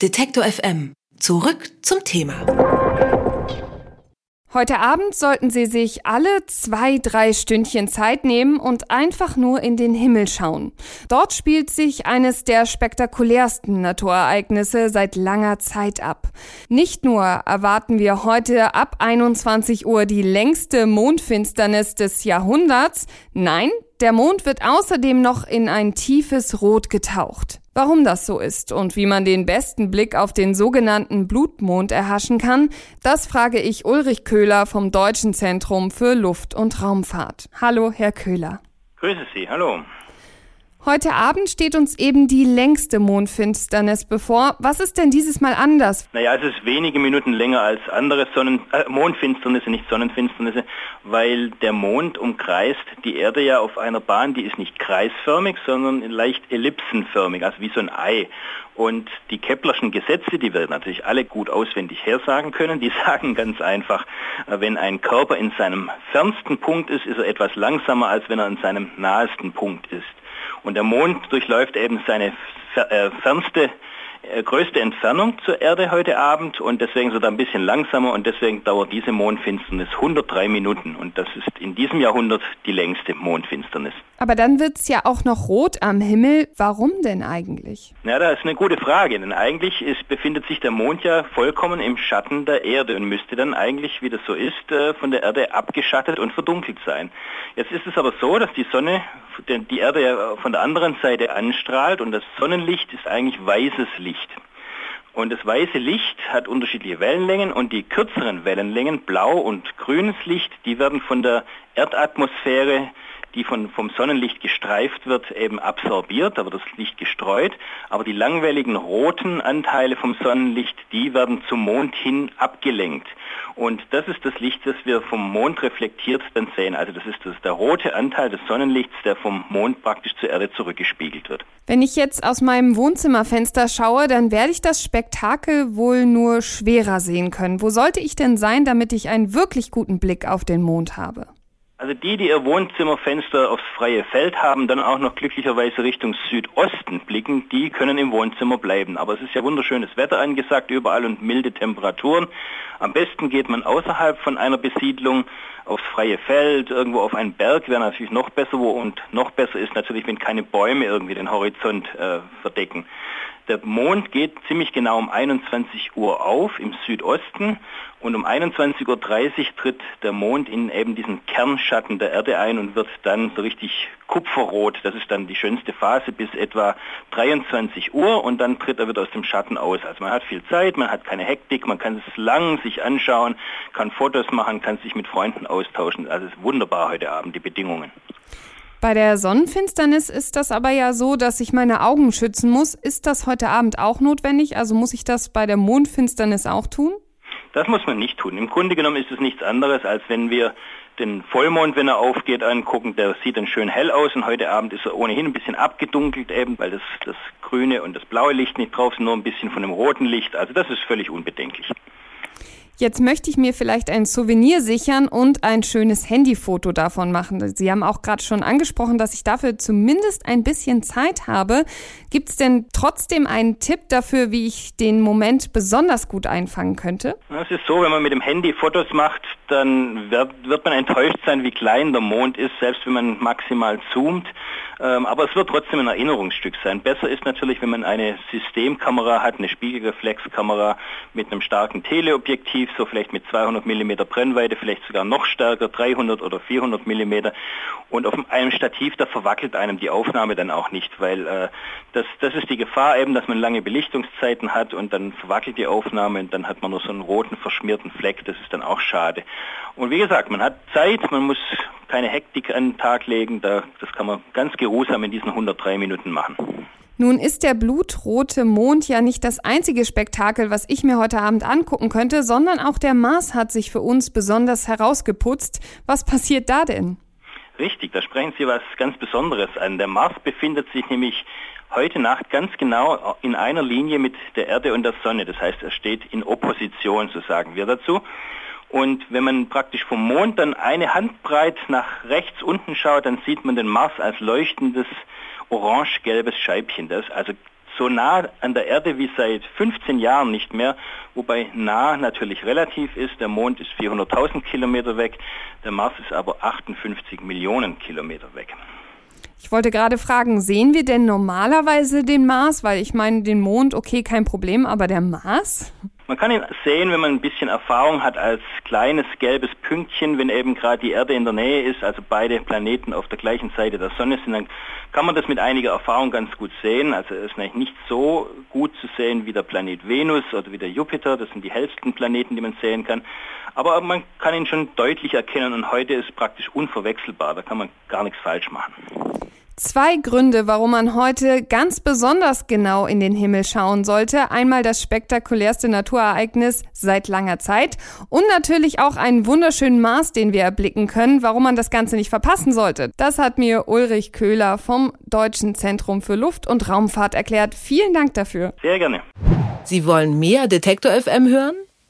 Detektor FM. Zurück zum Thema. Heute Abend sollten Sie sich alle zwei, drei Stündchen Zeit nehmen und einfach nur in den Himmel schauen. Dort spielt sich eines der spektakulärsten Naturereignisse seit langer Zeit ab. Nicht nur erwarten wir heute ab 21 Uhr die längste Mondfinsternis des Jahrhunderts, nein, der Mond wird außerdem noch in ein tiefes Rot getaucht. Warum das so ist und wie man den besten Blick auf den sogenannten Blutmond erhaschen kann, das frage ich Ulrich Köhler vom Deutschen Zentrum für Luft- und Raumfahrt. Hallo, Herr Köhler. Grüße Sie, hallo. Heute Abend steht uns eben die längste Mondfinsternis bevor. Was ist denn dieses Mal anders? Naja, es ist wenige Minuten länger als andere Sonnen äh, Mondfinsternisse, nicht Sonnenfinsternisse, weil der Mond umkreist die Erde ja auf einer Bahn, die ist nicht kreisförmig, sondern leicht ellipsenförmig, also wie so ein Ei. Und die Keplerschen Gesetze, die wir natürlich alle gut auswendig hersagen können, die sagen ganz einfach, äh, wenn ein Körper in seinem fernsten Punkt ist, ist er etwas langsamer, als wenn er in seinem nahesten Punkt ist. Und der Mond durchläuft eben seine äh, fernste größte Entfernung zur Erde heute Abend und deswegen ist er ein bisschen langsamer und deswegen dauert diese Mondfinsternis 103 Minuten und das ist in diesem Jahrhundert die längste Mondfinsternis. Aber dann wird es ja auch noch rot am Himmel. Warum denn eigentlich? Ja, das ist eine gute Frage, denn eigentlich ist, befindet sich der Mond ja vollkommen im Schatten der Erde und müsste dann eigentlich, wie das so ist, äh, von der Erde abgeschattet und verdunkelt sein. Jetzt ist es aber so, dass die Sonne die Erde ja von der anderen Seite anstrahlt und das Sonnenlicht ist eigentlich weißes Licht. Und das weiße Licht hat unterschiedliche Wellenlängen und die kürzeren Wellenlängen, blau und grünes Licht, die werden von der Erdatmosphäre die von, vom Sonnenlicht gestreift wird, eben absorbiert, wird das Licht gestreut, aber die langwelligen roten Anteile vom Sonnenlicht, die werden zum Mond hin abgelenkt. Und das ist das Licht, das wir vom Mond reflektiert dann sehen. Also das ist das, der rote Anteil des Sonnenlichts, der vom Mond praktisch zur Erde zurückgespiegelt wird. Wenn ich jetzt aus meinem Wohnzimmerfenster schaue, dann werde ich das Spektakel wohl nur schwerer sehen können. Wo sollte ich denn sein, damit ich einen wirklich guten Blick auf den Mond habe? Also die, die ihr Wohnzimmerfenster aufs freie Feld haben, dann auch noch glücklicherweise Richtung Südosten blicken, die können im Wohnzimmer bleiben. Aber es ist ja wunderschönes Wetter angesagt überall und milde Temperaturen. Am besten geht man außerhalb von einer Besiedlung aufs freie Feld, irgendwo auf einen Berg wäre natürlich noch besser. Wo, und noch besser ist natürlich, wenn keine Bäume irgendwie den Horizont äh, verdecken. Der Mond geht ziemlich genau um 21 Uhr auf im Südosten und um 21.30 Uhr tritt der Mond in eben diesen Kernschatten der Erde ein und wird dann so richtig kupferrot. Das ist dann die schönste Phase bis etwa 23 Uhr und dann tritt er wieder aus dem Schatten aus. Also man hat viel Zeit, man hat keine Hektik, man kann es lang sich anschauen, kann Fotos machen, kann sich mit Freunden austauschen. Also es ist wunderbar heute Abend, die Bedingungen. Bei der Sonnenfinsternis ist das aber ja so, dass ich meine Augen schützen muss. Ist das heute Abend auch notwendig? Also muss ich das bei der Mondfinsternis auch tun? Das muss man nicht tun. Im Grunde genommen ist es nichts anderes, als wenn wir den Vollmond, wenn er aufgeht, angucken. Der sieht dann schön hell aus und heute Abend ist er ohnehin ein bisschen abgedunkelt eben, weil das, das grüne und das blaue Licht nicht drauf sind, nur ein bisschen von dem roten Licht. Also das ist völlig unbedenklich. Jetzt möchte ich mir vielleicht ein Souvenir sichern und ein schönes Handyfoto davon machen. Sie haben auch gerade schon angesprochen, dass ich dafür zumindest ein bisschen Zeit habe. Gibt es denn trotzdem einen Tipp dafür, wie ich den Moment besonders gut einfangen könnte? Es ist so, wenn man mit dem Handy Fotos macht, dann wird, wird man enttäuscht sein, wie klein der Mond ist, selbst wenn man maximal zoomt. Ähm, aber es wird trotzdem ein Erinnerungsstück sein. Besser ist natürlich, wenn man eine Systemkamera hat, eine Spiegelreflexkamera mit einem starken Teleobjektiv, so vielleicht mit 200 mm Brennweite, vielleicht sogar noch stärker, 300 oder 400 mm. Und auf einem Stativ, da verwackelt einem die Aufnahme dann auch nicht, weil äh, das, das ist die Gefahr eben, dass man lange Belichtungszeiten hat und dann verwackelt die Aufnahme und dann hat man nur so einen roten, verschmierten Fleck, das ist dann auch schade. Und wie gesagt, man hat Zeit, man muss keine Hektik an den Tag legen, da, das kann man ganz geruhsam in diesen 103 Minuten machen. Nun ist der blutrote Mond ja nicht das einzige Spektakel, was ich mir heute Abend angucken könnte, sondern auch der Mars hat sich für uns besonders herausgeputzt. Was passiert da denn? Richtig, da sprechen Sie was ganz Besonderes an. Der Mars befindet sich nämlich heute Nacht ganz genau in einer Linie mit der Erde und der Sonne. Das heißt, er steht in Opposition, so sagen wir dazu. Und wenn man praktisch vom Mond dann eine Handbreit nach rechts unten schaut, dann sieht man den Mars als leuchtendes orange-gelbes Scheibchen. Das ist also so nah an der Erde wie seit 15 Jahren nicht mehr, wobei nah natürlich relativ ist. Der Mond ist 400.000 Kilometer weg, der Mars ist aber 58 Millionen Kilometer weg. Ich wollte gerade fragen, sehen wir denn normalerweise den Mars? Weil ich meine, den Mond, okay, kein Problem, aber der Mars? Man kann ihn sehen, wenn man ein bisschen Erfahrung hat, als kleines gelbes Pünktchen, wenn eben gerade die Erde in der Nähe ist, also beide Planeten auf der gleichen Seite der Sonne sind, dann kann man das mit einiger Erfahrung ganz gut sehen. Also er ist eigentlich nicht so gut zu sehen wie der Planet Venus oder wie der Jupiter, das sind die hellsten Planeten, die man sehen kann. Aber man kann ihn schon deutlich erkennen und heute ist praktisch unverwechselbar, da kann man gar nichts falsch machen. Zwei Gründe, warum man heute ganz besonders genau in den Himmel schauen sollte. Einmal das spektakulärste Naturereignis seit langer Zeit und natürlich auch einen wunderschönen Mars, den wir erblicken können, warum man das Ganze nicht verpassen sollte. Das hat mir Ulrich Köhler vom Deutschen Zentrum für Luft- und Raumfahrt erklärt. Vielen Dank dafür. Sehr gerne. Sie wollen mehr Detektor FM hören?